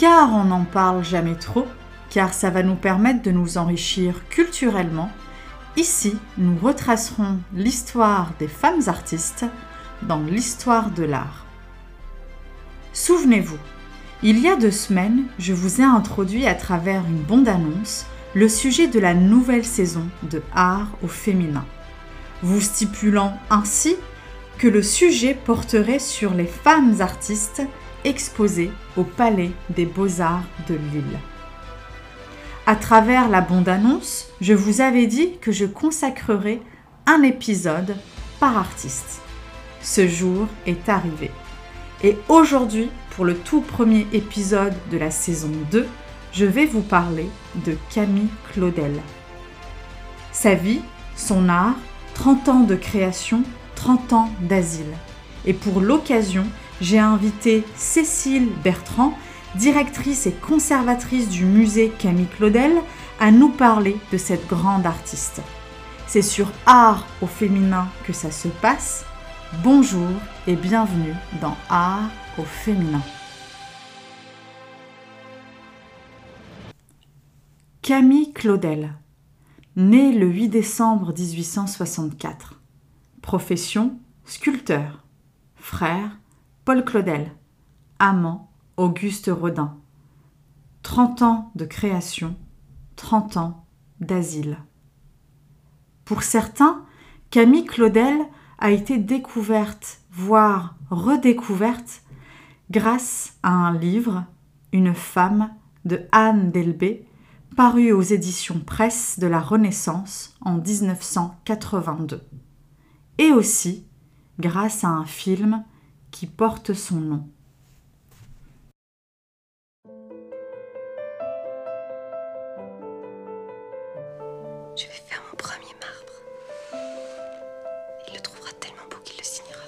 car on n'en parle jamais trop, car ça va nous permettre de nous enrichir culturellement. Ici, nous retracerons l'histoire des femmes artistes dans l'histoire de l'art. Souvenez-vous, il y a deux semaines, je vous ai introduit à travers une bande-annonce le sujet de la nouvelle saison de Art au féminin, vous stipulant ainsi que le sujet porterait sur les femmes artistes exposées au Palais des Beaux-Arts de Lille. À travers la bande-annonce, je vous avais dit que je consacrerais un épisode par artiste. Ce jour est arrivé. Et aujourd'hui, pour le tout premier épisode de la saison 2, je vais vous parler de Camille Claudel. Sa vie, son art, 30 ans de création, 30 ans d'asile. Et pour l'occasion, j'ai invité Cécile Bertrand, directrice et conservatrice du musée Camille Claudel, à nous parler de cette grande artiste. C'est sur Art au féminin que ça se passe. Bonjour et bienvenue dans Art au féminin. Camille Claudel, née le 8 décembre 1864. Profession sculpteur. Frère Claudel. Amant Auguste Rodin. 30 ans de création, 30 ans d'asile. Pour certains, Camille Claudel a été découverte, voire redécouverte, grâce à un livre, Une femme, de Anne Delbé, paru aux éditions Presse de la Renaissance en 1982. Et aussi grâce à un film qui porte son nom. Je vais faire mon premier marbre. Il le trouvera tellement beau qu'il le signera.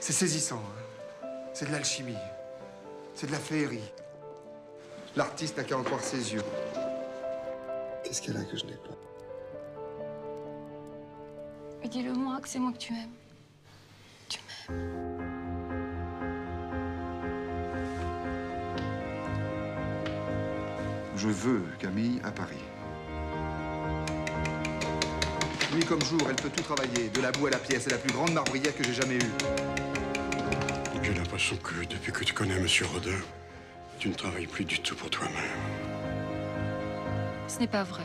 C'est saisissant. hein. C'est de l'alchimie. C'est de la féerie. L'artiste n'a qu'à en croire ses yeux. Qu'est-ce qu'elle a que je n'ai pas? Mais dis-le moi que c'est moi que tu aimes. Je veux Camille à Paris. Nuit comme jour, elle peut tout travailler, de la boue à la pièce. C'est la plus grande marbrière que j'ai jamais eue. J'ai l'impression que depuis que tu connais Monsieur Rodin, tu ne travailles plus du tout pour toi-même. Ce n'est pas vrai.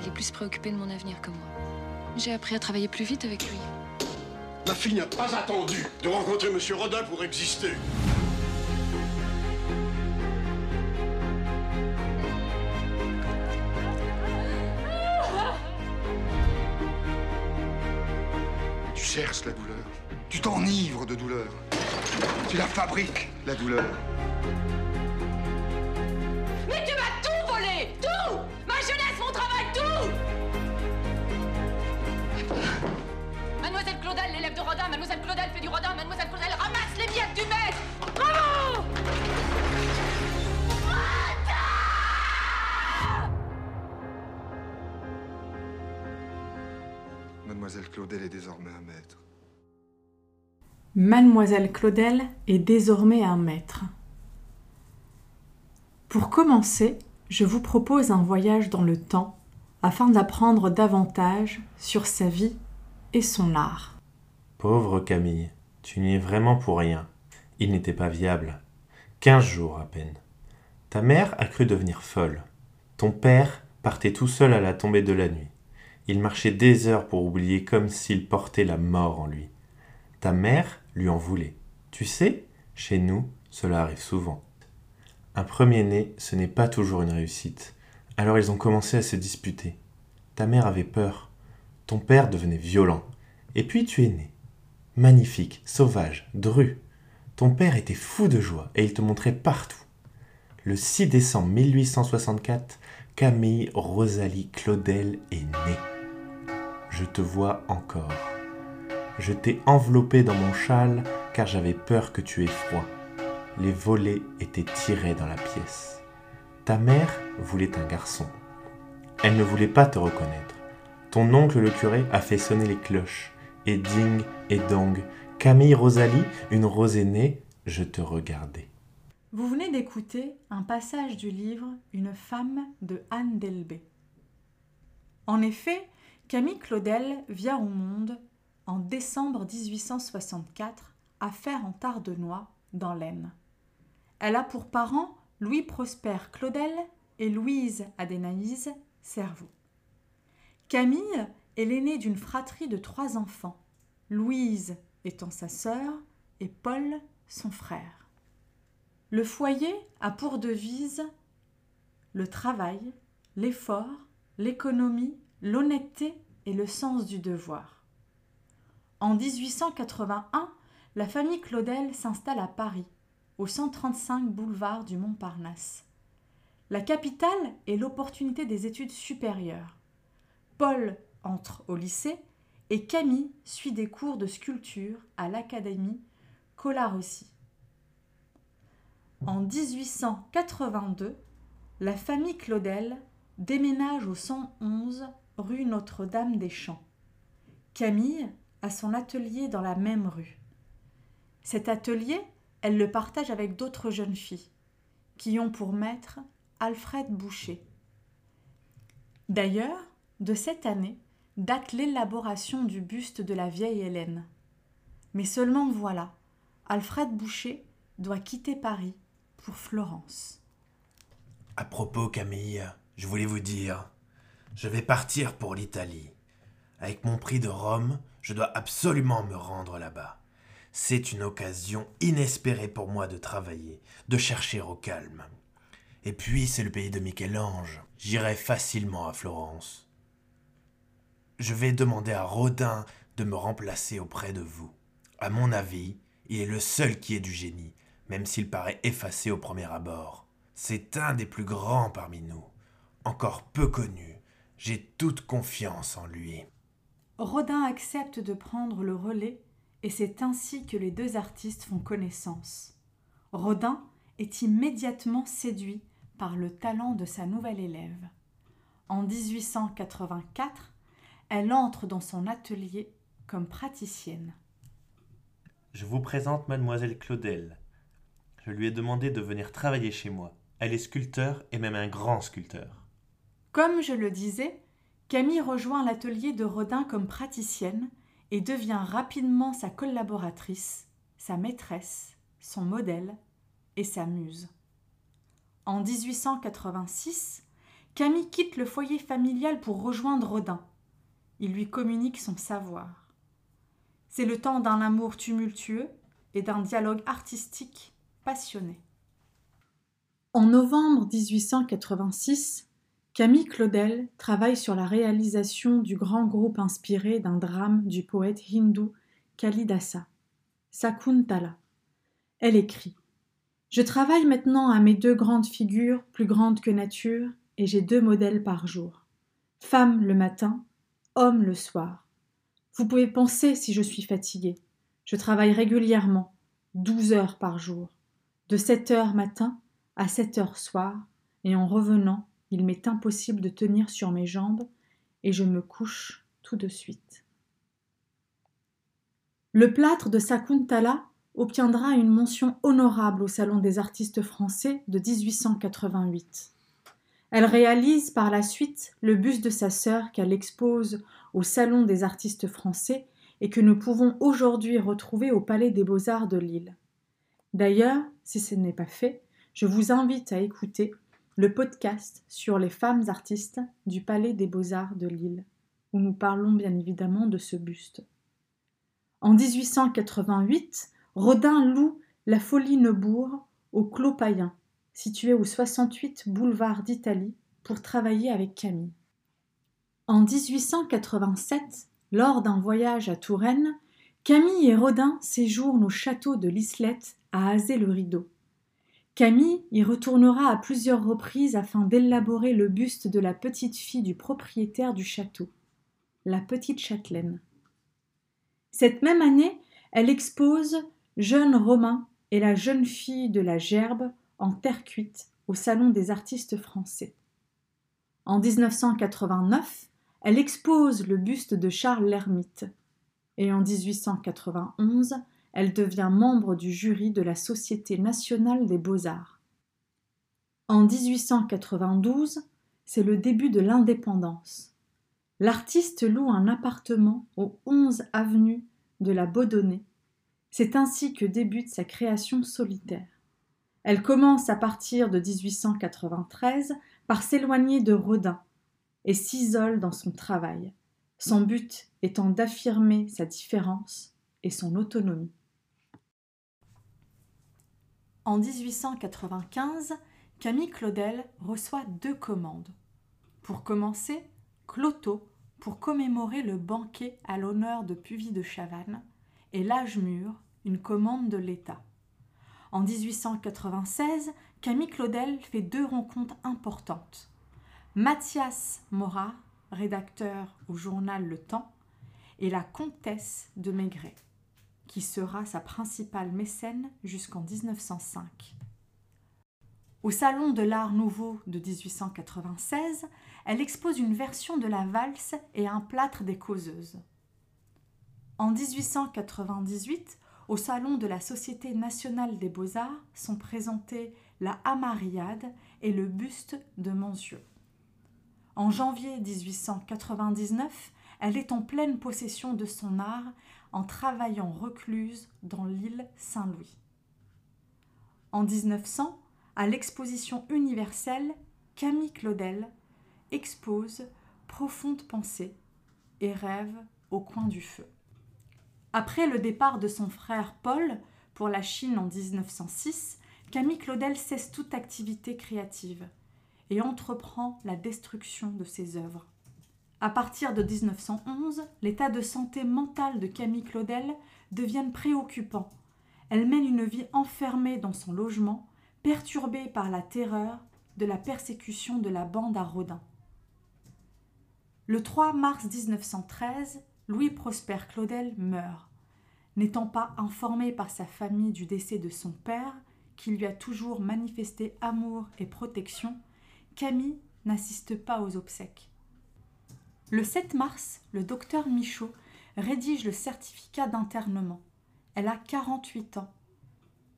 Il est plus préoccupé de mon avenir que moi. J'ai appris à travailler plus vite avec lui. Ma fille n'a pas attendu de rencontrer Monsieur Rodin pour exister. Tu cherches la douleur. Tu t'enivres de douleur. Tu la fabriques, la douleur. Claudel est désormais un maître. Mademoiselle Claudel est désormais un maître. Pour commencer, je vous propose un voyage dans le temps afin d'apprendre davantage sur sa vie et son art. Pauvre Camille, tu n'y es vraiment pour rien. Il n'était pas viable. Quinze jours à peine. Ta mère a cru devenir folle. Ton père partait tout seul à la tombée de la nuit. Il marchait des heures pour oublier comme s'il portait la mort en lui. Ta mère lui en voulait. Tu sais, chez nous, cela arrive souvent. Un premier-né, ce n'est pas toujours une réussite. Alors ils ont commencé à se disputer. Ta mère avait peur. Ton père devenait violent. Et puis tu es né. Magnifique, sauvage, dru. Ton père était fou de joie et il te montrait partout. Le 6 décembre 1864, Camille Rosalie Claudel est née. Je te vois encore. Je t'ai enveloppé dans mon châle car j'avais peur que tu aies froid. Les volets étaient tirés dans la pièce. Ta mère voulait un garçon. Elle ne voulait pas te reconnaître. Ton oncle le curé a fait sonner les cloches. Et ding et dong, Camille Rosalie, une rose est née, je te regardais. Vous venez d'écouter un passage du livre Une femme de Anne Delbé. En effet, Camille Claudel vient au monde en décembre 1864 à Faire en Tardenois, dans l'Aisne. Elle a pour parents Louis Prosper Claudel et Louise Adénaïse Cerveau. Camille est l'aînée d'une fratrie de trois enfants, Louise étant sa sœur et Paul son frère. Le foyer a pour devise le travail, l'effort, l'économie, l'honnêteté et le sens du devoir. En 1881, la famille Claudel s'installe à Paris, au 135 boulevard du Montparnasse. La capitale est l'opportunité des études supérieures. Paul entre au lycée et Camille suit des cours de sculpture à l'Académie Colarossi. En 1882, la famille Claudel déménage au 111 rue Notre-Dame des Champs. Camille a son atelier dans la même rue. Cet atelier, elle le partage avec d'autres jeunes filles, qui ont pour maître Alfred Boucher. D'ailleurs, de cette année date l'élaboration du buste de la vieille Hélène. Mais seulement voilà, Alfred Boucher doit quitter Paris pour Florence. À propos, Camille, je voulais vous dire, je vais partir pour l'Italie. Avec mon prix de Rome, je dois absolument me rendre là-bas. C'est une occasion inespérée pour moi de travailler, de chercher au calme. Et puis, c'est le pays de Michel-Ange. J'irai facilement à Florence. Je vais demander à Rodin de me remplacer auprès de vous. À mon avis, il est le seul qui ait du génie, même s'il paraît effacé au premier abord. C'est un des plus grands parmi nous, encore peu connu. J'ai toute confiance en lui. Rodin accepte de prendre le relais et c'est ainsi que les deux artistes font connaissance. Rodin est immédiatement séduit par le talent de sa nouvelle élève. En 1884, elle entre dans son atelier comme praticienne. Je vous présente mademoiselle Claudel. Je lui ai demandé de venir travailler chez moi. Elle est sculpteur et même un grand sculpteur. Comme je le disais, Camille rejoint l'atelier de Rodin comme praticienne et devient rapidement sa collaboratrice, sa maîtresse, son modèle et sa muse. En 1886, Camille quitte le foyer familial pour rejoindre Rodin. Il lui communique son savoir. C'est le temps d'un amour tumultueux et d'un dialogue artistique passionné. En novembre 1886, Camille Claudel travaille sur la réalisation du grand groupe inspiré d'un drame du poète hindou Kalidasa, Sakuntala. Elle écrit Je travaille maintenant à mes deux grandes figures, plus grandes que nature, et j'ai deux modèles par jour. Femme le matin, homme le soir. Vous pouvez penser si je suis fatiguée. Je travaille régulièrement, douze heures par jour, de sept heures matin à sept heures soir, et en revenant, il m'est impossible de tenir sur mes jambes, et je me couche tout de suite. Le plâtre de Sakuntala obtiendra une mention honorable au Salon des artistes français de 1888. Elle réalise par la suite le buste de sa sœur qu'elle expose au Salon des artistes français et que nous pouvons aujourd'hui retrouver au Palais des Beaux-Arts de Lille. D'ailleurs, si ce n'est pas fait, je vous invite à écouter le podcast sur les femmes artistes du Palais des Beaux-Arts de Lille, où nous parlons bien évidemment de ce buste. En 1888, Rodin loue la Folie Neubourg au Clos Payen, situé au 68 boulevard d'Italie, pour travailler avec Camille. En 1887, lors d'un voyage à Touraine, Camille et Rodin séjournent au château de l'Islette à Azay-le-Rideau. Camille y retournera à plusieurs reprises afin d'élaborer le buste de la petite fille du propriétaire du château, la petite châtelaine. Cette même année, elle expose Jeune Romain et la jeune fille de la Gerbe en terre cuite au Salon des artistes français. En 1989, elle expose le buste de Charles l'Ermite. Et en 1891, elle devient membre du jury de la Société nationale des beaux-arts. En 1892, c'est le début de l'indépendance. L'artiste loue un appartement au 11 avenue de la Baudonnais. C'est ainsi que débute sa création solitaire. Elle commence à partir de 1893 par s'éloigner de Rodin et s'isole dans son travail, son but étant d'affirmer sa différence et son autonomie. En 1895, Camille Claudel reçoit deux commandes. Pour commencer, Cloto pour commémorer le banquet à l'honneur de Puvis de Chavannes et l'âge mûr, une commande de l'État. En 1896, Camille Claudel fait deux rencontres importantes. Mathias Morat, rédacteur au journal Le Temps, et la comtesse de Maigret, qui sera sa principale mécène jusqu'en 1905. Au Salon de l'Art Nouveau de 1896, elle expose une version de la valse et un plâtre des causeuses. En 1898, au Salon de la Société nationale des beaux-arts sont présentés la Amariade et le buste de Monsieux. En janvier 1899, elle est en pleine possession de son art en travaillant recluse dans l'île Saint-Louis. En 1900, à l'exposition universelle, Camille Claudel expose Profonde pensée et rêve au coin du feu. Après le départ de son frère Paul pour la Chine en 1906, Camille Claudel cesse toute activité créative et entreprend la destruction de ses œuvres. À partir de 1911, l'état de santé mentale de Camille Claudel devient préoccupant. Elle mène une vie enfermée dans son logement, perturbée par la terreur de la persécution de la bande à Rodin. Le 3 mars 1913, Louis Prosper Claudel meurt. N'étant pas informé par sa famille du décès de son père, qui lui a toujours manifesté amour et protection, Camille n'assiste pas aux obsèques. Le 7 mars, le docteur Michaud rédige le certificat d'internement. Elle a 48 ans.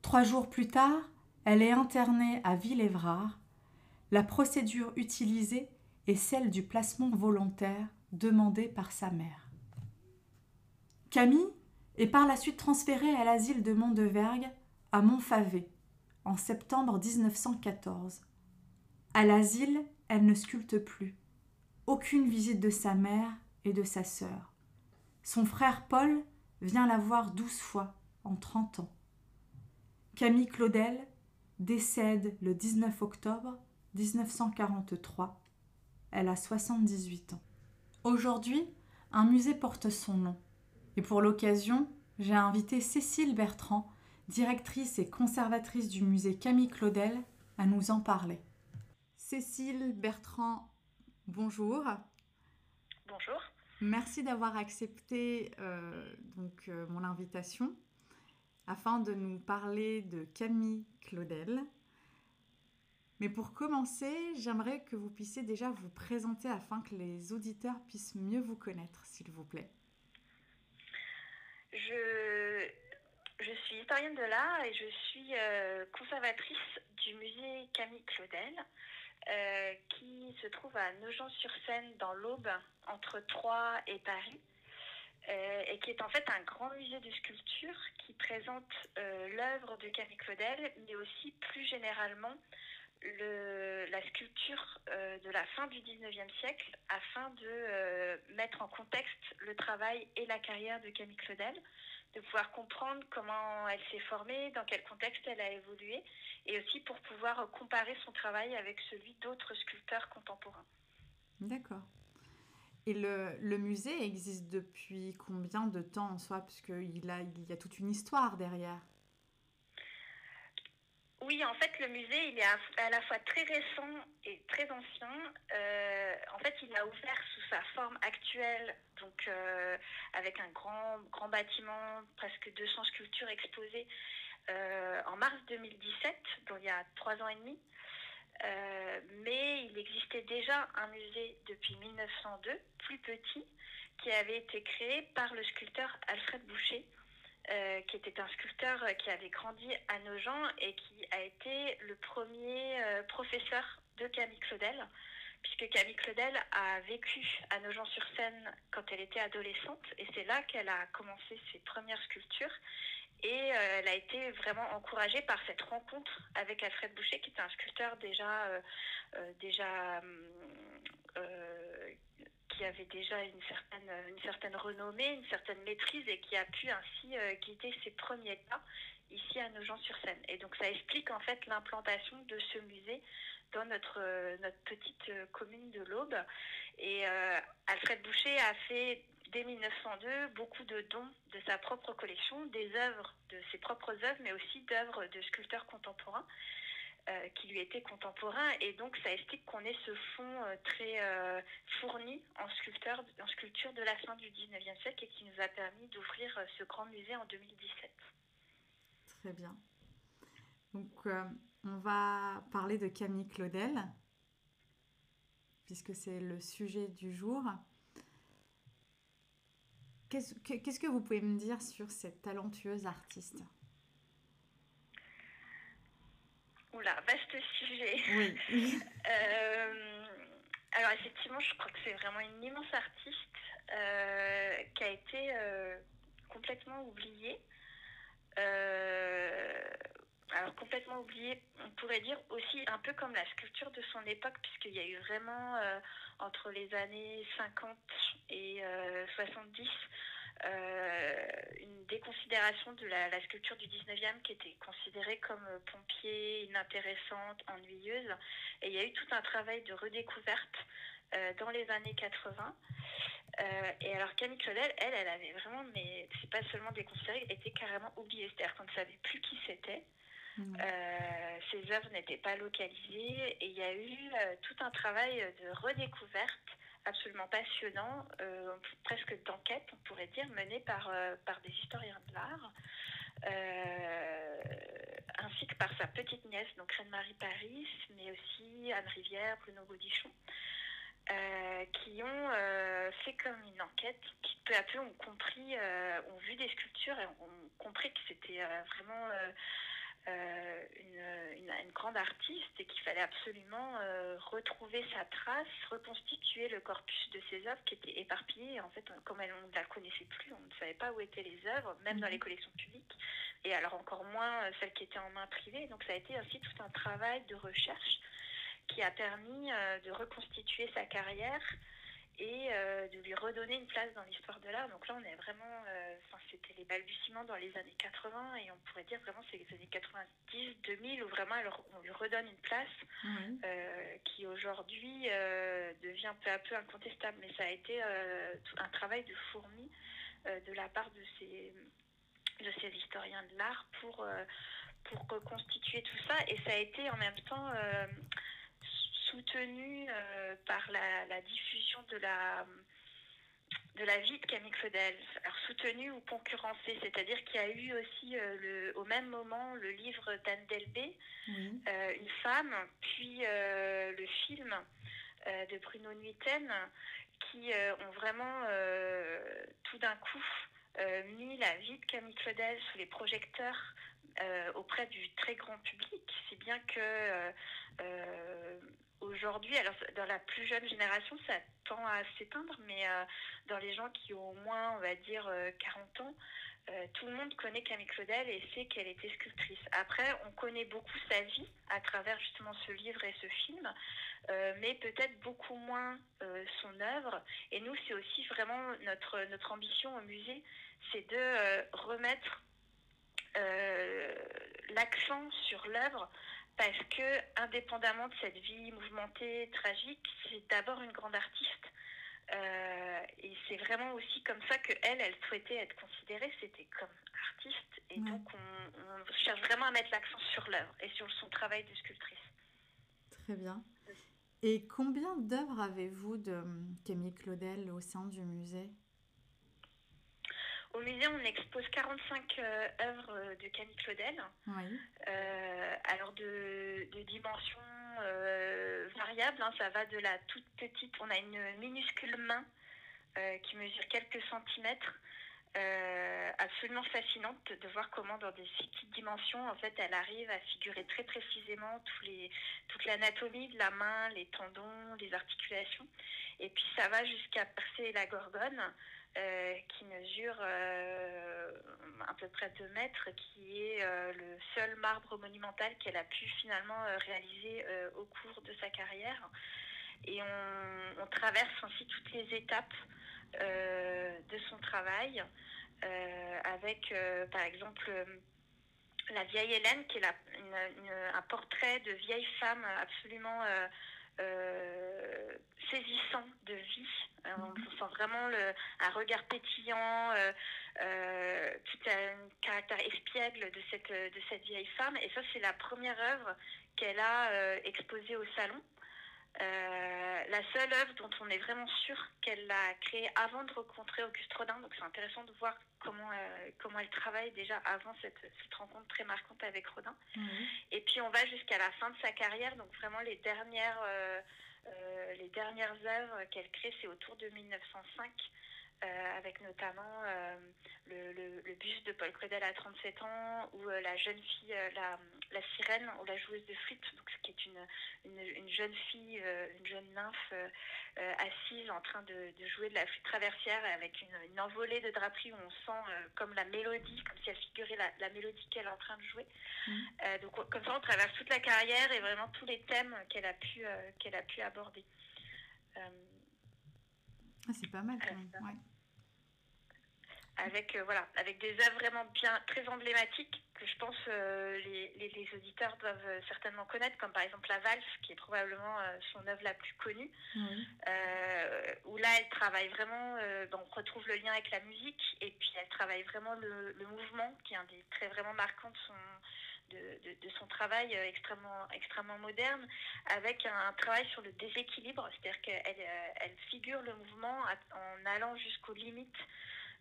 Trois jours plus tard, elle est internée à Villévrard. La procédure utilisée est celle du placement volontaire demandé par sa mère. Camille est par la suite transférée à l'asile de Mondevergue à Montfavet en septembre 1914. À l'asile, elle ne sculpte plus. Aucune visite de sa mère et de sa sœur. Son frère Paul vient la voir douze fois en trente ans. Camille Claudel décède le 19 octobre 1943. Elle a 78 ans. Aujourd'hui, un musée porte son nom. Et pour l'occasion, j'ai invité Cécile Bertrand, directrice et conservatrice du musée Camille Claudel, à nous en parler. Cécile Bertrand, bonjour. Bonjour. Merci d'avoir accepté euh, donc, euh, mon invitation afin de nous parler de Camille Claudel. Mais pour commencer, j'aimerais que vous puissiez déjà vous présenter afin que les auditeurs puissent mieux vous connaître, s'il vous plaît. Je, je suis historienne de l'art et je suis euh, conservatrice du musée Camille Claudel, euh, qui se trouve à Nogent-sur-Seine dans l'Aube, entre Troyes et Paris. Euh, et qui est en fait un grand musée de sculpture qui présente euh, l'œuvre de Camille Claudel, mais aussi plus généralement le, la sculpture euh, de la fin du 19e siècle afin de mettre en contexte le travail et la carrière de Camille Claudel, de pouvoir comprendre comment elle s'est formée, dans quel contexte elle a évolué, et aussi pour pouvoir comparer son travail avec celui d'autres sculpteurs contemporains. D'accord. Et le, le, musée existe depuis combien de temps en soi? Puisqu'il a, il y a toute une histoire derrière. Oui, en fait, le musée, il est à, la fois très récent et très ancien. Euh, en fait, il a ouvert sous sa forme actuelle, donc euh, avec un grand, grand bâtiment, presque 200 sculptures exposées, euh, en mars 2017, donc il y a trois ans et demi. Mais il existait déjà un musée depuis 1902, plus petit, qui avait été créé par le sculpteur Alfred Boucher, qui était un sculpteur qui avait grandi à Nogent et qui a été le premier professeur de Camille Claudel puisque Camille Claudel a vécu à Nogent-sur-Seine quand elle était adolescente, et c'est là qu'elle a commencé ses premières sculptures. Et euh, elle a été vraiment encouragée par cette rencontre avec Alfred Boucher, qui était un sculpteur déjà, euh, euh, déjà qui avait déjà une certaine, une certaine renommée, une certaine maîtrise, et qui a pu ainsi quitter ses premiers pas ici à Nogent-sur-Seine. Et donc ça explique en fait l'implantation de ce musée dans notre, notre petite commune de l'Aube. Et Alfred Boucher a fait dès 1902 beaucoup de dons de sa propre collection, des œuvres, de ses propres œuvres, mais aussi d'œuvres de sculpteurs contemporains. Euh, qui lui étaient contemporains et donc ça explique qu'on ait ce fond euh, très euh, fourni en, sculpteur, en sculpture de la fin du 19e siècle et qui nous a permis d'ouvrir ce grand musée en 2017. Très bien. Donc on va parler de Camille Claudel puisque c'est le sujet du jour. Qu'est-ce que vous pouvez me dire sur cette talentueuse artiste? Oula, vaste sujet. Oui. Euh, alors effectivement, je crois que c'est vraiment une immense artiste euh, qui a été euh, complètement oubliée. alors complètement oubliée, on pourrait dire aussi un peu comme la sculpture de son époque, puisqu'il y a eu vraiment entre les années 50 et 70 euh, une déconsidération de la, sculpture du 19e qui était considérée comme euh, pompier, inintéressante, ennuyeuse. Et il y a eu tout un travail de redécouverte euh, dans les années 80. et alors Camille Claudel, elle, elle avait vraiment, mais c'est pas seulement déconsidéré, elle était carrément oubliée. C'est-à-dire qu'on ne savait plus qui c'était. Mmh. ses œuvres n'étaient pas localisées et il y a eu tout un travail de redécouverte absolument passionnant, euh, presque d'enquête, on pourrait dire, mené par, euh, par des historiens de l'art, euh, ainsi que par sa petite nièce, donc Reine-Marie Paris, mais aussi Anne Rivière, Bruno Gaudichon, qui ont fait comme une enquête, qui peu à peu ont compris, ont vu des sculptures et ont compris que c'était vraiment euh, une, une, grande artiste et qu'il fallait absolument euh, retrouver sa trace, reconstituer le corpus de ses œuvres qui étaient éparpillées. En fait, comme elle, on ne la connaissait plus, on ne savait pas où étaient les œuvres, même dans mhm. les collections publiques, et alors encore moins euh, celles qui étaient en main privée. Donc ça a été aussi tout un travail de recherche qui a permis de reconstituer sa carrière et euh, de lui redonner une place dans l'histoire de l'art. Donc là, on est vraiment, euh, enfin, c'était les balbutiements dans les années 80 et on pourrait dire vraiment c'est les années 90, 2000 où vraiment on lui redonne une place euh, qui aujourd'hui devient peu à peu incontestable. Mais ça a été un travail de fourmi de la part de ces de ces historiens de l'art pour pour reconstituer tout ça et ça a été en même temps soutenu euh, par la, diffusion de la, de la vie de Camille Claudel. Alors soutenu ou concurrencé, c'est-à-dire qu'il y a eu aussi euh, le, au même moment le livre d'Anne Delbé, euh, Une femme, puis le film de Bruno Nuiten, qui ont vraiment tout d'un coup mis la vie de Camille Claudel sous les projecteurs auprès du très grand public, si bien que aujourd'hui, alors dans la plus jeune génération, ça tend à s'éteindre, mais euh, dans les gens qui ont au moins, on va dire, 40 euh, ans, euh, tout le monde connaît Camille Claudel et sait qu'elle était sculptrice. Après, on connaît beaucoup sa vie à travers justement ce livre et ce film, mais peut-être beaucoup moins son œuvre. Et nous, c'est aussi vraiment notre, notre ambition au musée, c'est de remettre l'accent sur l'œuvre parce que, indépendamment de cette vie mouvementée, tragique, c'est d'abord une grande artiste. Euh, et c'est vraiment aussi comme ça que elle, elle souhaitait être considérée, c'était comme artiste. Et donc, on, cherche vraiment à mettre l'accent sur l'œuvre et sur son travail de sculptrice. Très bien. Et combien d'œuvres avez-vous de Camille Claudel au sein du musée? Au musée, on expose 45 euh, œuvres de Camille Claudel. Oui. Euh, alors de, dimensions euh, variables, hein. ça va de la toute petite, on a une minuscule main qui mesure quelques centimètres, euh, absolument fascinante de voir comment dans des si petites dimensions, en fait, elle arrive à figurer très précisément tous les, toute l'anatomie de la main, les tendons, les articulations. Et puis ça va jusqu'à percer la gorgone, euh, qui mesure euh, à peu près 2 mètres, qui est euh, le seul marbre monumental qu'elle a pu finalement réaliser au cours de sa carrière. Et on, traverse ainsi toutes les étapes de son travail, avec par exemple la vieille Hélène, qui est un portrait de vieille femme absolument euh, saisissant de vie. Euh, on sent vraiment le, un regard pétillant, euh, tout un caractère espiègle de cette, de cette vieille femme. Et ça, c'est la première œuvre qu'elle a exposée au salon. Euh, la seule œuvre dont on est vraiment sûr qu'elle l'a créée avant de rencontrer Auguste Rodin, donc c'est intéressant de voir comment, euh, comment elle travaille déjà avant cette, cette rencontre très marquante avec Rodin. Et puis on va jusqu'à la fin de sa carrière, donc vraiment les dernières, euh, les dernières œuvres qu'elle crée, c'est autour de 1905. euh, avec notamment le, le, le buste de Paul Claudel à 37 ans, ou euh, la jeune fille, euh, la, la sirène, ou la joueuse de flûte, donc, qui est une, une, une jeune fille, euh, une jeune nymphe assise en train de, de jouer de la flûte traversière avec une, une envolée de draperie où on sent comme la mélodie, comme si elle figurait la, la mélodie qu'elle est en train de jouer. Euh, donc on- comme ça, on traverse toute la carrière et vraiment tous les thèmes qu'elle a pu qu'elle a pu aborder. Ah, c'est pas mal quand même. Ouais. Avec euh, voilà, avec des œuvres vraiment bien très emblématiques que je pense euh, les, les, les auditeurs doivent euh, certainement connaître, comme par exemple la valse, qui est probablement euh, son œuvre la plus connue. Où là elle travaille vraiment, on retrouve le lien avec la musique et puis elle travaille vraiment le, le mouvement qui est un des traits vraiment marquants de son, de, de, de son travail extrêmement, extrêmement moderne avec un, un travail sur le déséquilibre, c'est-à-dire qu'elle elle figure le mouvement en allant jusqu'aux limites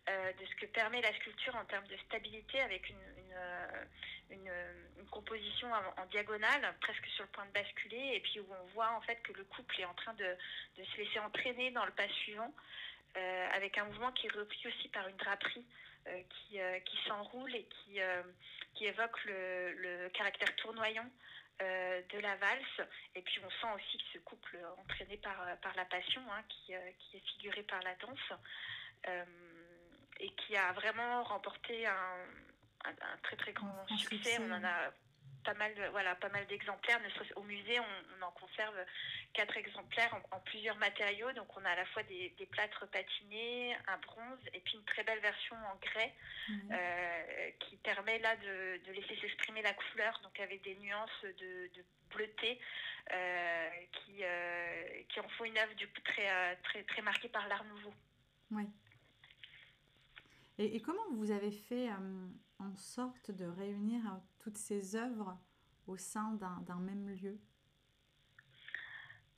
euh, de ce que permet la sculpture en termes de stabilité avec une, une, euh, euh, une composition en, diagonale, presque sur le point de basculer, et puis où on voit en fait que le couple est en train de, de se laisser entraîner dans le pas suivant, avec un mouvement qui est repris aussi par une draperie qui, qui s'enroule et qui, qui évoque le, le caractère tournoyant de la valse. Et puis on sent aussi que ce couple entraîné par, par la passion, hein, qui, qui est figuré par la danse, et qui a vraiment remporté un, un, un très très grand Un succès. succès, On en a pas mal, de, voilà, pas mal d'exemplaires. Au musée, on, on en conserve quatre exemplaires en, en plusieurs matériaux. Donc on a à la fois des, des plâtres patinés, un bronze, et puis une très belle version en grès euh, qui permet là de, de laisser s'exprimer la couleur, donc avec des nuances de, de bleuté euh, qui, euh, qui en font une œuvre du coup très, très, très marquée par l'art nouveau. Oui. Et, et comment vous avez fait euh, en sorte de réunir euh, toutes ces œuvres au sein d'un même lieu?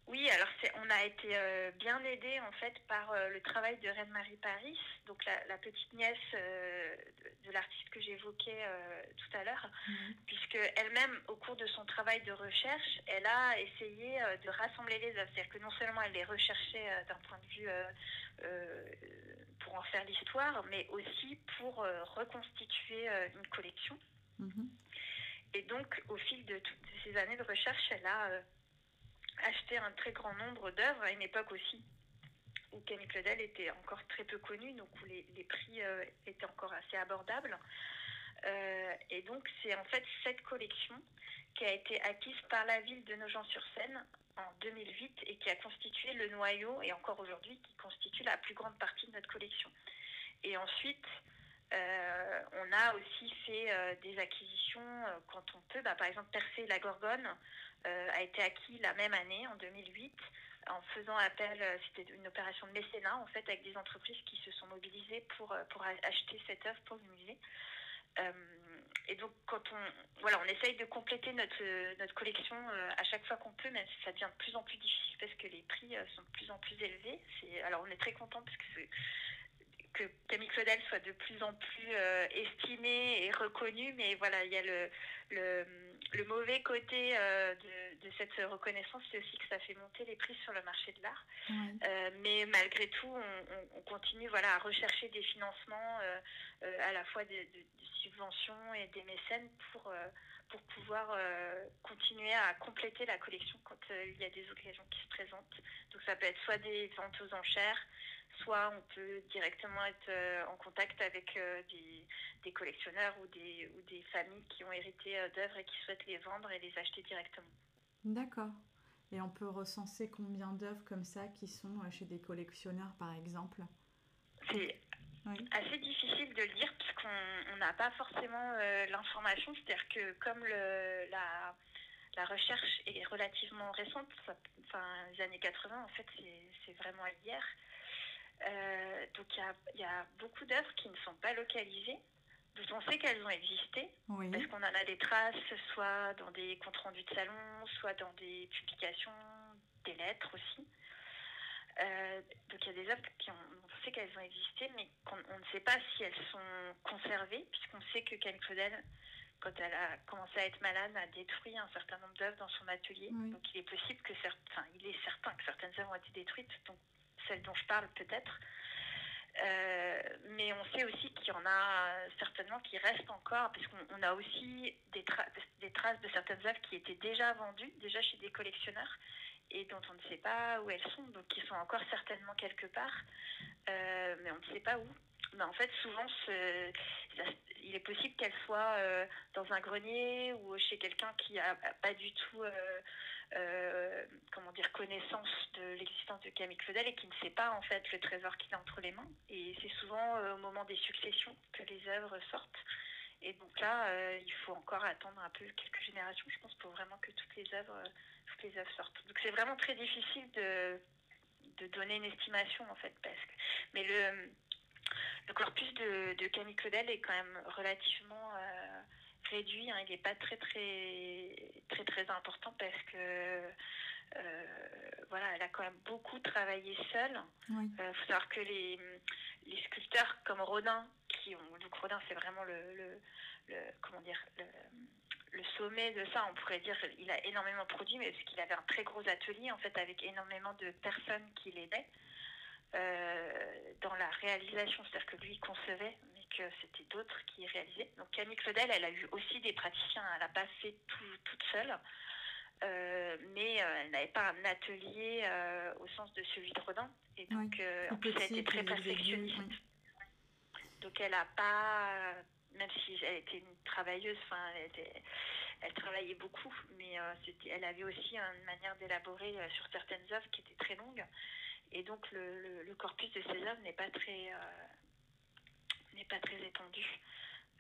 Oui, alors on a été euh, bien aidé en fait par euh, le travail de Reine-Marie Paris, donc la, la petite nièce euh, de, de l'artiste que j'évoquais tout à l'heure, puisque elle-même, au cours de son travail de recherche, elle a essayé de rassembler les œuvres. C'est-à-dire que non seulement elle les recherchait d'un point de vue pour en faire l'histoire, mais aussi pour euh, reconstituer euh, une collection. Mhm. Et donc, au fil de toutes ces années de recherche, elle a euh, acheté un très grand nombre d'œuvres à une époque aussi où Camille Claudel était encore très peu connue, donc où les, les prix euh, étaient encore assez abordables. Euh, et donc, c'est en fait cette collection qui a été acquise par la ville de Nogent-sur-Seine en 2008 et qui a constitué le noyau, et encore aujourd'hui, qui constitue la plus grande partie de notre collection. Et ensuite, euh, on a aussi fait euh, des acquisitions euh, quand on peut. Bah, par exemple, Persée la Gorgone a été acquis la même année, en 2008, en faisant appel, c'était une opération de mécénat, en fait, avec des entreprises qui se sont mobilisées pour, pour acheter cette œuvre pour le musée. Et donc, quand on, voilà, on essaye de compléter notre, euh, notre collection euh, à chaque fois qu'on peut, même si ça devient de plus en plus difficile parce que les prix euh, sont de plus en plus élevés. Alors, on est très content parce que Camille Claudel soit de plus en plus estimée et reconnue, mais voilà, il y a le, le, le mauvais côté de, de, cette reconnaissance, c'est aussi que ça fait monter les prix sur le marché de l'art. Euh, mais malgré tout, on, on, on, continue voilà, à rechercher des financements, euh, à la fois des, des, subventions et des mécènes pour, pour pouvoir continuer à compléter la collection quand il y a des occasions qui se présentent. Donc ça peut être soit des ventes aux enchères, soit on peut directement être euh, en contact avec euh, des, des, collectionneurs ou des, ou des familles qui ont hérité euh, d'œuvres et qui souhaitent les vendre et les acheter directement. D'accord. Et on peut recenser combien d'œuvres comme ça qui sont chez des collectionneurs, par exemple? C'est oui. assez difficile de le dire puisqu'on n'a pas forcément euh, l'information. C'est-à-dire que comme le, la, la recherche est relativement récente, ça, enfin les années 80 en fait c'est vraiment hier. Euh, donc il y, y a, beaucoup d'œuvres qui ne sont pas localisées, dont on sait qu'elles ont existé, oui. parce qu'on en a des traces, soit dans des comptes rendus de salon, soit dans des publications, des lettres aussi. Euh, donc il y a des œuvres qui ont, on sait qu'elles ont existé, mais qu'on on ne sait pas si elles sont conservées, puisqu'on sait que Camille Claudel, quand elle a commencé à être malade, a détruit un certain nombre d'œuvres dans son atelier. Oui. Donc il est possible que certains, il est certain que certaines œuvres ont été détruites. Donc celle dont je parle peut-être. Euh, mais on sait aussi qu'il y en a certainement qui restent encore, parce qu'on a aussi des, tra des, traces de certaines œuvres qui étaient déjà vendues, déjà chez des collectionneurs, et dont on ne sait pas où elles sont, donc qui sont encore certainement quelque part, euh, mais on ne sait pas où. Mais en fait, souvent, il est possible qu'elle soit euh, dans un grenier ou chez quelqu'un qui n'a pas du tout, euh, comment dire, connaissance de l'existence de Camille Claudel et qui ne sait pas en fait le trésor qu'il a entre les mains. Et c'est souvent euh, au moment des successions que les œuvres sortent. Et donc là, euh, il faut encore attendre un peu quelques générations, je pense, pour vraiment que toutes les œuvres, toutes les œuvres sortent. Donc c'est vraiment très difficile de, de donner une estimation en fait, parce que, mais le le corpus de, de, Camille Claudel est quand même relativement réduit. Hein. Il n'est pas très très très très important parce que euh, voilà, elle a quand même beaucoup travaillé seule. Il oui. euh, faut savoir que les, les sculpteurs comme Rodin, qui ont donc Rodin, c'est vraiment le, le, le, comment dire le, le sommet de ça, on pourrait dire, il a énormément produit, mais parce qu'il avait un très gros atelier en fait avec énormément de personnes qui l'aidaient. Euh, dans la réalisation, c'est-à-dire que lui concevait, mais que c'était d'autres qui réalisaient. Donc Camille Claudel, elle a eu aussi des praticiens, elle n'a pas fait tout, toute seule, euh, mais euh, elle n'avait pas un atelier euh, au sens de celui de Rodin, et donc oui, en plus elle était très perfectionniste. Oui. Donc elle n'a pas, même si elle était une travailleuse, enfin elle, était, elle travaillait beaucoup, mais elle avait aussi une manière d'élaborer sur certaines œuvres qui étaient très longues. Et donc le, le, le, corpus de ces œuvres n'est pas très n'est pas très étendu.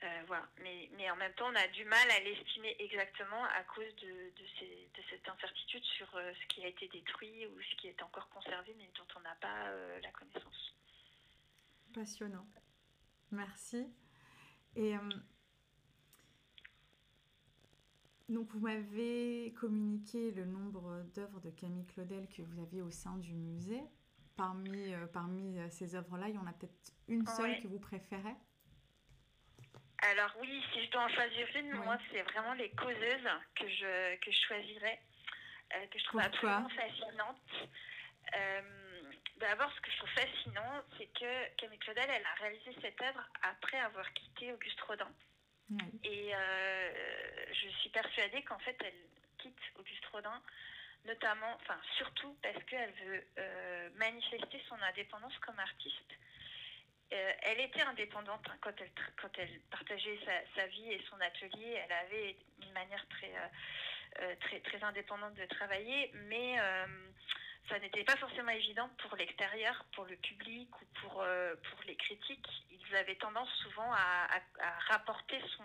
Euh, voilà. Mais, mais en même temps, on a du mal à l'estimer exactement à cause de, de, cette incertitude sur euh, ce qui a été détruit ou ce qui est encore conservé, mais dont on n'a pas euh, la connaissance. Passionnant. Merci. Et euh, donc vous m'avez communiqué le nombre d'œuvres de Camille Claudel que vous aviez au sein du musée. Parmi, euh, parmi ces œuvres-là, il y en a peut-être une seule ouais. que vous préférez? Alors oui, si je dois en choisir une, ouais. moi c'est vraiment les causeuses que je, que je choisirais, euh, que je trouve Pourquoi? absolument fascinantes. Euh, D'abord, ce que je trouve fascinant, c'est que Camille Claudel, elle a réalisé cette œuvre après avoir quitté Auguste Rodin. Et euh, je suis persuadée qu'en fait, elle quitte Auguste Rodin, notamment, enfin surtout parce qu'elle veut euh, manifester son indépendance comme artiste. Euh, elle était indépendante hein, quand, elle, partageait sa, vie et son atelier. Elle avait une manière très, euh, très, indépendante de travailler, mais ça n'était pas forcément évident pour l'extérieur, pour le public ou pour, pour les critiques. Ils avaient tendance souvent à rapporter son,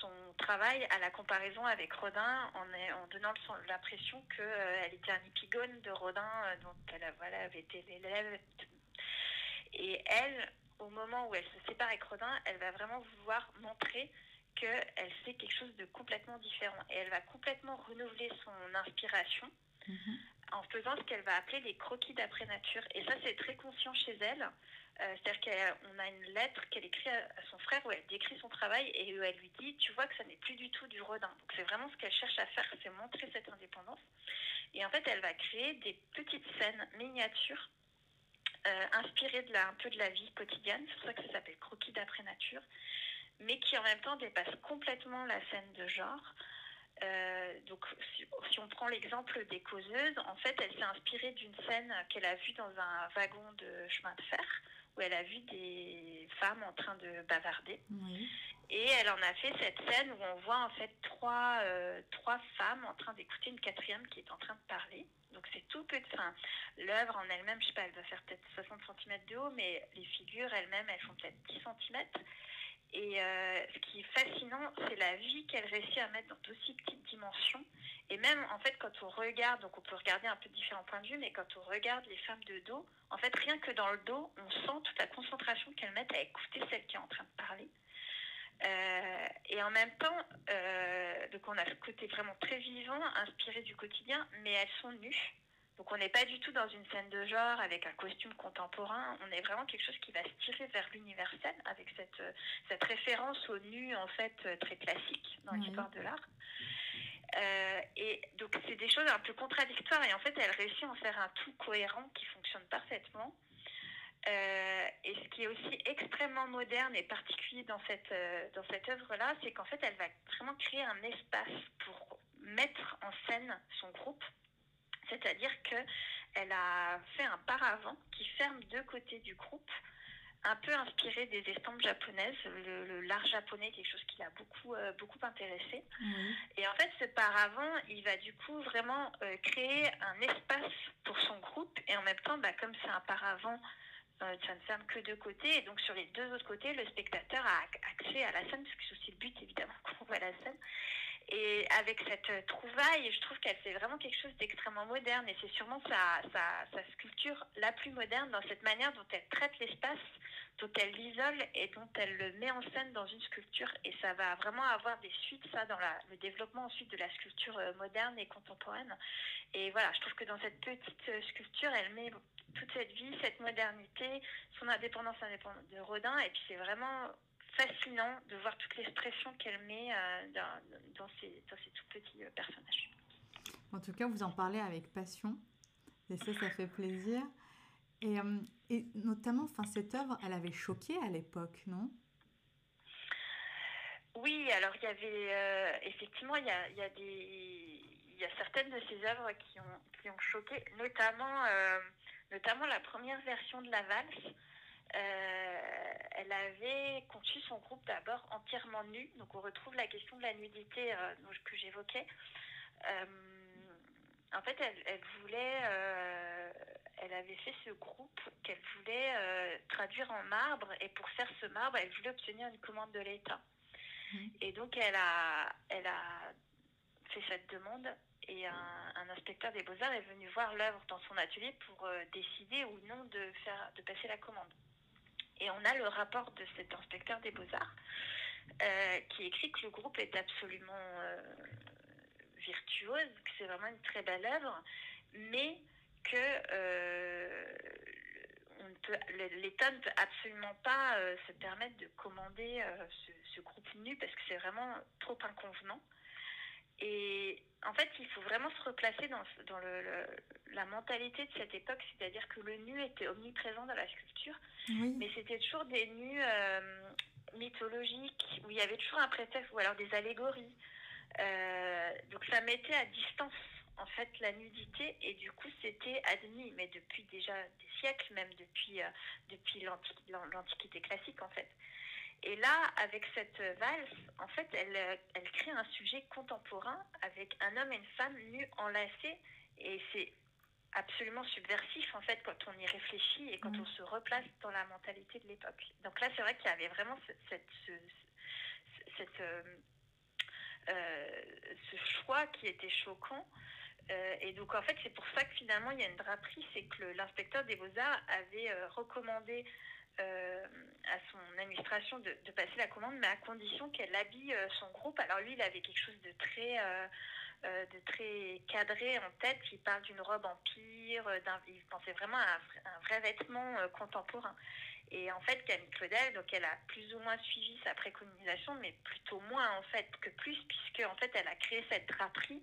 son travail à la comparaison avec Rodin en, donnant l'impression qu'elle euh, était un épigone de Rodin euh, dont elle voilà, avait été l'élève. Et elle, au moment où elle se sépare avec Rodin, elle va vraiment vouloir montrer qu'elle fait quelque chose de complètement différent. Et elle va complètement renouveler son inspiration. Mm -hmm. En faisant ce qu'elle va appeler les croquis d'après nature. Et ça, c'est très conscient chez elle. Euh, C'est-à-dire qu'on a une lettre qu'elle écrit à, son frère où elle décrit son travail et où elle lui dit Tu vois que ça n'est plus du tout du rodin. Donc, c'est vraiment ce qu'elle cherche à faire, c'est montrer cette indépendance. Et en fait, elle va créer des petites scènes miniatures euh, inspirées un peu de la vie quotidienne. C'est pour ça que ça s'appelle Croquis d'après nature. Mais qui en même temps dépassent complètement la scène de genre. Euh, donc, si, si on prend l'exemple des causeuses, en fait, elle s'est inspirée d'une scène qu'elle a vue dans un wagon de chemin de fer, où elle a vu des femmes en train de bavarder. Oui. Et elle en a fait cette scène où on voit en fait trois, euh, trois femmes en train d'écouter une quatrième qui est en train de parler. Donc c'est tout petit. Enfin, l'œuvre en elle-même, je sais pas, elle doit faire peut-être 60 cm de haut, mais les figures elles-mêmes, elles font peut-être 10 cm. Et euh, ce qui est fascinant, c'est la vie qu'elle réussit à mettre dans d'aussi petites dimensions. Et même, en fait, quand on regarde, donc on peut regarder un peu différents points de vue, mais quand on regarde les femmes de dos, en fait, rien que dans le dos, on sent toute la concentration qu'elles mettent à écouter celle qui est en train de parler. Euh, et en même temps, euh, donc on a ce côté vraiment très vivant, inspiré du quotidien, mais elles sont nues. Donc on n'est pas du tout dans une scène de genre avec un costume contemporain. On est vraiment quelque chose qui va se tirer vers l'universel avec cette, euh, cette référence au nu en fait euh, très classique dans Oui. l'histoire de l'art. Euh, et donc c'est des choses un peu contradictoires et en fait elle réussit à en faire un tout cohérent qui fonctionne parfaitement. Euh, et ce qui est aussi extrêmement moderne et particulier dans cette, euh, dans cette œuvre-là, c'est qu'en fait, elle va vraiment créer un espace pour mettre en scène son groupe. C'est-à-dire qu'elle a fait un paravent qui ferme deux côtés du groupe, un peu inspiré des estampes japonaises, le, le l'art japonais, quelque chose qui l'a beaucoup, euh, beaucoup intéressé. Et en fait, ce paravent, il va du coup vraiment euh, créer un espace pour son groupe. Et en même temps, bah, comme c'est un paravent, euh, ça ne ferme que deux côtés. Et donc, sur les deux autres côtés, le spectateur a ac- accès à la scène, parce que c'est aussi le but, évidemment, qu'on voit la scène. Et avec cette euh, trouvaille, je trouve qu'elle fait vraiment quelque chose d'extrêmement moderne. Et c'est sûrement sa, sculpture la plus moderne dans cette manière dont elle traite l'espace, dont elle l'isole et dont elle le met en scène dans une sculpture. Et ça va vraiment avoir des suites, ça, dans le développement ensuite de la sculpture euh, moderne et contemporaine. Et voilà, je trouve que dans cette petite euh, sculpture, elle met toute cette vie, cette modernité, son indépendance de Rodin. Et puis c'est vraiment fascinant de voir toute l'expression qu'elle met euh, dans, dans, ces, dans ces tout petits euh, personnages. En tout cas, vous en parlez avec passion. Et ça, ça fait plaisir. Et, euh, et notamment, enfin, cette œuvre, elle avait choqué à l'époque, non? Oui, alors il y avait euh, effectivement il y a, il y a des il y a certaines de ces œuvres qui ont qui ont choqué, notamment euh, notamment la première version de la valse. Euh, elle avait conçu son groupe d'abord entièrement nu, donc on retrouve la question de la nudité euh, que j'évoquais. Euh, en fait, elle, elle voulait, elle avait fait ce groupe qu'elle voulait traduire en marbre, et pour faire ce marbre, elle voulait obtenir une commande de l'État. Et donc, elle a, elle a fait cette demande et un, un inspecteur des beaux-arts est venu voir l'œuvre dans son atelier pour euh, décider ou non de, faire, de passer la commande. Et on a le rapport de cet inspecteur des beaux-arts euh, qui écrit que le groupe est absolument euh, virtuose, que c'est vraiment une très belle œuvre, mais que euh, l'État ne peut absolument pas se permettre de commander ce, groupe nu parce que c'est vraiment trop inconvenant. En fait, il faut vraiment se replacer dans, dans le, le- la mentalité de cette époque, c'est-à-dire que le nu était omniprésent dans la sculpture, Oui. mais c'était toujours des nus euh, mythologiques, où il y avait toujours un prétexte, ou alors des allégories. Euh, donc ça mettait à distance en fait la nudité et du coup c'était admis, mais depuis déjà des siècles, même depuis, euh, depuis l'anti- l'an- l'Antiquité classique en fait. Et là, avec cette valse, en fait, elle, euh, elle crée un sujet contemporain avec un homme et une femme nus enlacés. Et c'est absolument subversif, en fait, quand on y réfléchit et quand Mm. on se replace dans la mentalité de l'époque. Donc là, c'est vrai qu'il y avait vraiment ce- cette, ce, ce- cette, euh, euh, ce choix qui était choquant. Euh, et donc, en fait, c'est pour ça que finalement, il y a une draperie, c'est que l'inspecteur des beaux-arts avait euh, recommandé à son de, passer la commande, mais à condition qu'elle habille euh, son groupe. Alors lui, il avait quelque chose de très, euh, euh, de très cadré en tête. Il parle d'une robe empire, il pensait vraiment à un, vrai- vêtement contemporain. Et en fait, Camille Claudel, donc elle a plus ou moins suivi sa préconisation, mais plutôt moins en fait que plus, puisque en fait, elle a créé cette draperie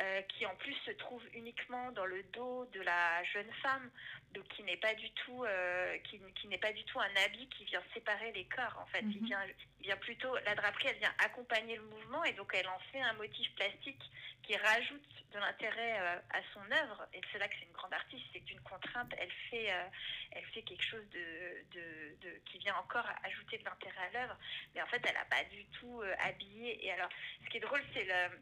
euh, qui en plus se trouve uniquement dans le dos de la jeune femme, donc qui n'est pas du tout, euh, qui, qui n'est pas du tout un habit qui vient séparer les corps. En fait, il Mhm. vient, il vient plutôt la draperie, elle vient accompagner le mouvement et donc elle en fait un motif plastique qui rajoute de l'intérêt euh, à son œuvre. Et c'est là que c'est une grande artiste, c'est qu'une contrainte, elle fait, elle fait quelque chose de, de, de- qui vient encore ajouter de l'intérêt à l'œuvre. Mais en fait, elle n'a pas du tout habillé. Et alors, ce qui est drôle, c'est le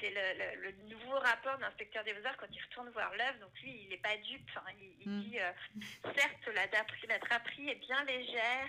c'est le, le- le nouveau rapport de l'inspecteur des beaux-arts quand il retourne voir l'œuvre. Donc lui, il n'est pas dupe. hein. Il, il Mm. dit, euh, certes, la draperie, la draperie est bien légère,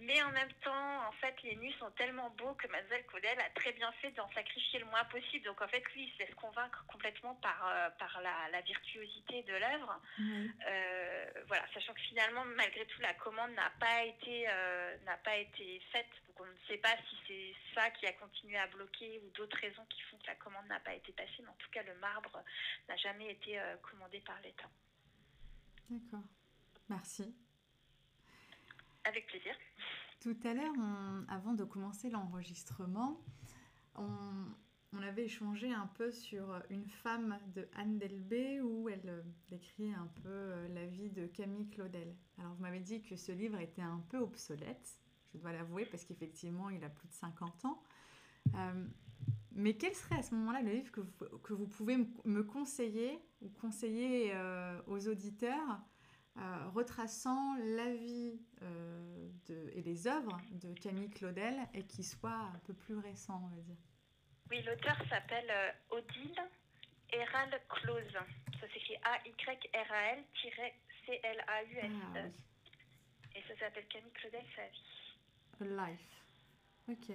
mais en même temps, en fait, les nus sont tellement beaux que Mademoiselle Claudel a très bien fait d'en sacrifier le moins possible. Donc en fait, lui, il se laisse convaincre complètement par, euh, par la, la virtuosité de l'œuvre. Euh, voilà, sachant que finalement, malgré tout, la commande n'a pas été euh, n'a pas été faite. Donc on ne sait pas si c'est ça qui a continué à bloquer ou d'autres raisons qui font que la commande n'a pas été passée. Mais en tout cas, le marbre n'a jamais été commandé par l'État. D'accord. Merci. Avec plaisir. Tout à l'heure, avant de commencer l'enregistrement, on, avait échangé un peu sur une femme de Anne Delbé où elle euh, décrit un peu euh, la vie de Camille Claudel. Alors vous m'avez dit que ce livre était un peu obsolète, je dois l'avouer, parce qu'effectivement il a plus de 50 ans. Euh, mais quel serait à ce moment-là le livre que vous, pouvez me- conseiller ou conseiller aux auditeurs euh, retraçant la vie euh, de, et les œuvres de Camille Claudel et qui soit un peu plus récent, on va dire. Oui, l'auteur s'appelle euh, Odile Héral Close. Ça s'écrit A-Y-R-A-L-C-L-A-U-S. Ah oui, Et ça s'appelle Camille Claudel, sa vie. A Life. Ok.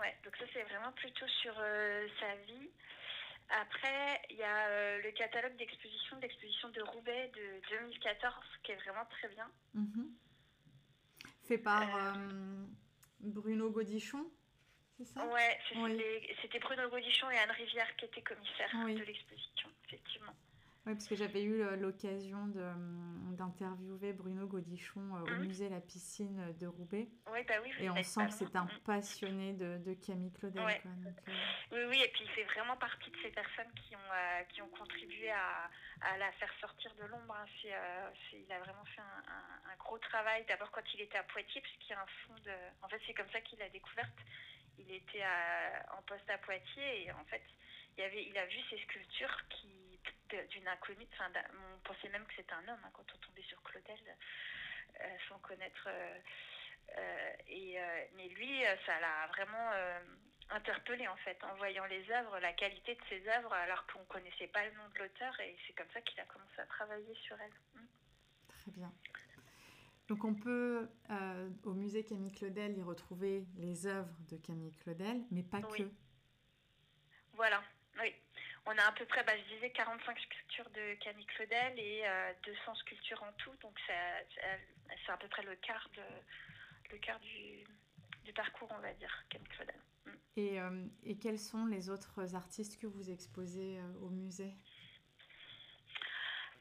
Ouais, donc ça c'est vraiment plutôt sur euh, sa vie. Après, il y a euh, le catalogue d'exposition de l'exposition de Roubaix de 2014 qui est vraiment très bien. Mhm. Fait par euh, Bruno Godichon, c'est ça? Ouais, Oui. c'était Bruno Godichon et Anne Rivière qui étaient commissaires Oui. de l'exposition, effectivement. Oui, parce que j'avais eu euh, l'occasion hum, d'interviewer Bruno Godichon euh, au Mhm. musée La Piscine de Roubaix. Oui, bah oui, Et on sent que c'est un passionné de, de Camille Claudel. Ouais. quoi, donc, euh, Oui, oui, et puis il fait vraiment partie de ces personnes qui ont, euh, qui ont contribué à, à la faire sortir de l'ombre. hein. Euh, il a vraiment fait un, un- un gros travail, d'abord quand il était à Poitiers, puisqu'il y a un fond de... En fait, c'est comme ça qu'il l'a découverte. Il était à- en poste à Poitiers et en fait, il, avait, il a vu ces sculptures qui d'une inconnue. Enfin, on pensait même que c'était un homme hein, quand on tombait sur Claudel, euh, sans connaître... euh, euh, et, mais lui, ça l'a vraiment interpellé en fait, en voyant les œuvres, la qualité de ses œuvres, alors qu'on ne connaissait pas le nom de l'auteur, et c'est comme ça qu'il a commencé à travailler sur elle. Mm. Très bien. Donc on peut euh, au musée Camille Claudel y retrouver les œuvres de Camille Claudel, mais pas Oui. que. Voilà, oui. On a à peu près, bah, je disais, 45 sculptures de Camille Claudel et euh, 200 sculptures en tout, donc c'est à peu près le quart, de, le quart du, du parcours, on va dire, Camille Claudel. Mm. Et, euh, et quels sont les autres artistes que vous exposez euh, au musée?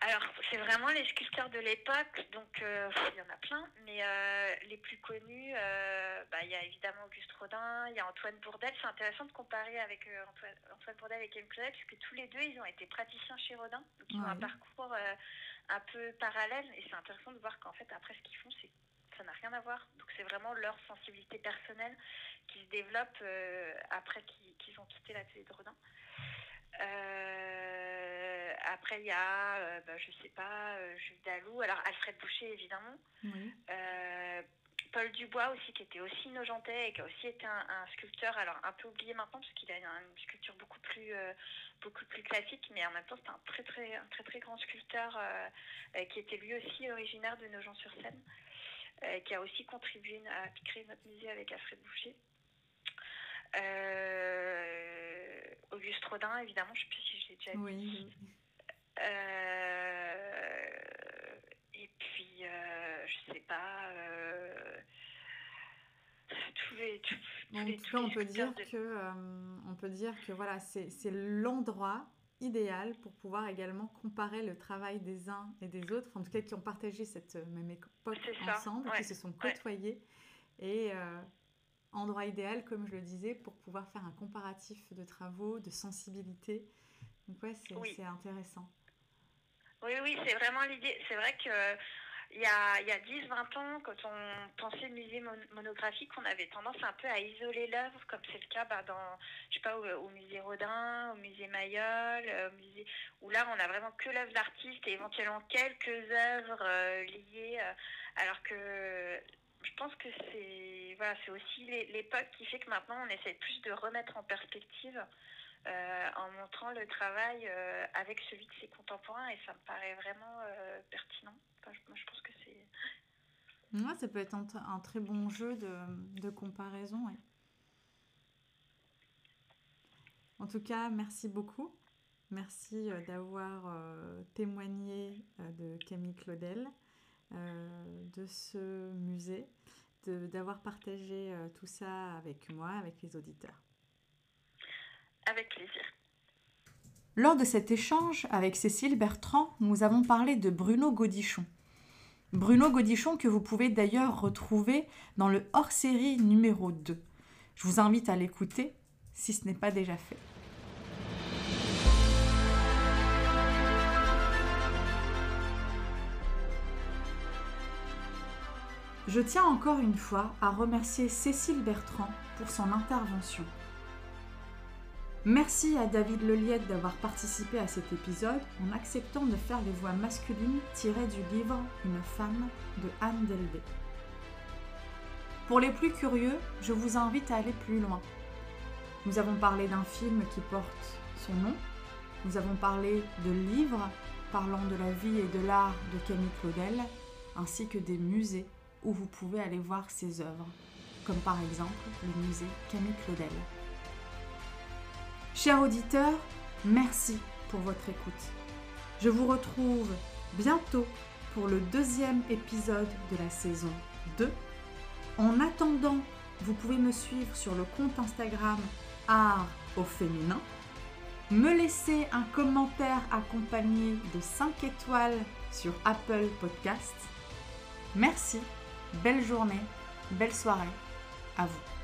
Alors, c'est vraiment les sculpteurs de l'époque, donc euh, il y en a plein, mais euh, les plus connus, euh, bah, il y a évidemment Auguste Rodin, il y a Antoine Bourdel. C'est intéressant de comparer avec euh, Antoine, Antoine Bourdel et Camille Claudel, puisque tous les deux, ils ont été praticiens chez Rodin, donc ils ont un parcours un peu parallèle, et c'est intéressant de voir qu'en fait, après, ce qu'ils font, c'est ça n'a rien à voir. Donc c'est vraiment leur sensibilité personnelle qui se développe après qu'ils ont quitté l'atelier de Rodin. Euh, après, il y a, euh, bah, je sais pas, euh, Jules Dalou, alors Alfred Boucher, évidemment. Oui. Euh, Paul Dubois aussi, qui était aussi nojentais et qui a aussi été un, un sculpteur, alors un peu oublié maintenant, parce qu'il a une, sculpture beaucoup plus, euh, beaucoup plus classique, mais en même temps, c'était un très, très, un très, très grand sculpteur euh, euh, qui était lui aussi originaire de Nogent-sur-Seine, qui a aussi contribué à créer notre musée avec Alfred Boucher. Auguste Rodin, évidemment, je ne sais plus si je l'ai déjà dit. Oui. Euh, et puis, euh, je sais pas. Euh, tous les, tous, Donc, les, on peut dire que on peut dire que voilà c'est l'endroit idéal pour pouvoir également comparer le travail des uns et des autres, en tout cas qui ont partagé cette même époque ensemble, qui se sont côtoyés et endroit idéal comme je le disais pour pouvoir faire un comparatif de travaux, de sensibilité. Donc ouais c'est intéressant. Oui, oui, c'est vraiment l'idée. C'est vrai que il y a, il y a 10-20 ans, quand on pensait musée mon- monographique, on avait tendance un peu à isoler l'œuvre, comme c'est le cas bah, dans, je sais pas, au, musée Rodin, au musée Mayol, euh, au musée, où là, on a vraiment que l'œuvre d'artiste et éventuellement quelques œuvres euh, liées, euh, alors que je pense que c'est voilà, c'est aussi l'é- l'époque qui fait que maintenant on essaie plus de remettre en perspective euh, en montrant le travail euh, avec celui de ses contemporains et ça me paraît vraiment euh, pertinent. Moi, je pense que c'est Ouais, ça peut être un, très bon jeu de, de comparaison. En tout cas, merci beaucoup. Merci d'avoir témoigné de Camille Claudel, de ce musée, d'avoir partagé tout ça avec moi, avec les auditeurs. Avec plaisir. Lors de cet échange avec Cécile Bertrand, nous avons parlé de Bruno Godichon. Bruno Godichon que vous pouvez d'ailleurs retrouver dans le hors-série numéro 2. Je vous invite à l'écouter si ce n'est pas déjà fait. Je tiens encore une fois à remercier Cécile Bertrand pour son intervention. Merci à David Leliette d'avoir participé à cet épisode en acceptant de faire les voix masculines tirées du livre Une femme de Anne Delvey. Pour les plus curieux, je vous invite à aller plus loin. Nous avons parlé d'un film qui porte son nom, nous avons parlé de livres parlant de la vie et de l'art de Camille Claudel, ainsi que des musées où vous pouvez aller voir ses œuvres, comme par exemple le musée Camille Claudel. Chers auditeurs, merci pour votre écoute. Je vous retrouve bientôt pour le deuxième épisode de la saison 2. En attendant, vous pouvez me suivre sur le compte Instagram Art au féminin. Me laisser un commentaire accompagné de 5 étoiles sur Apple Podcast. Merci, belle journée, belle soirée à vous.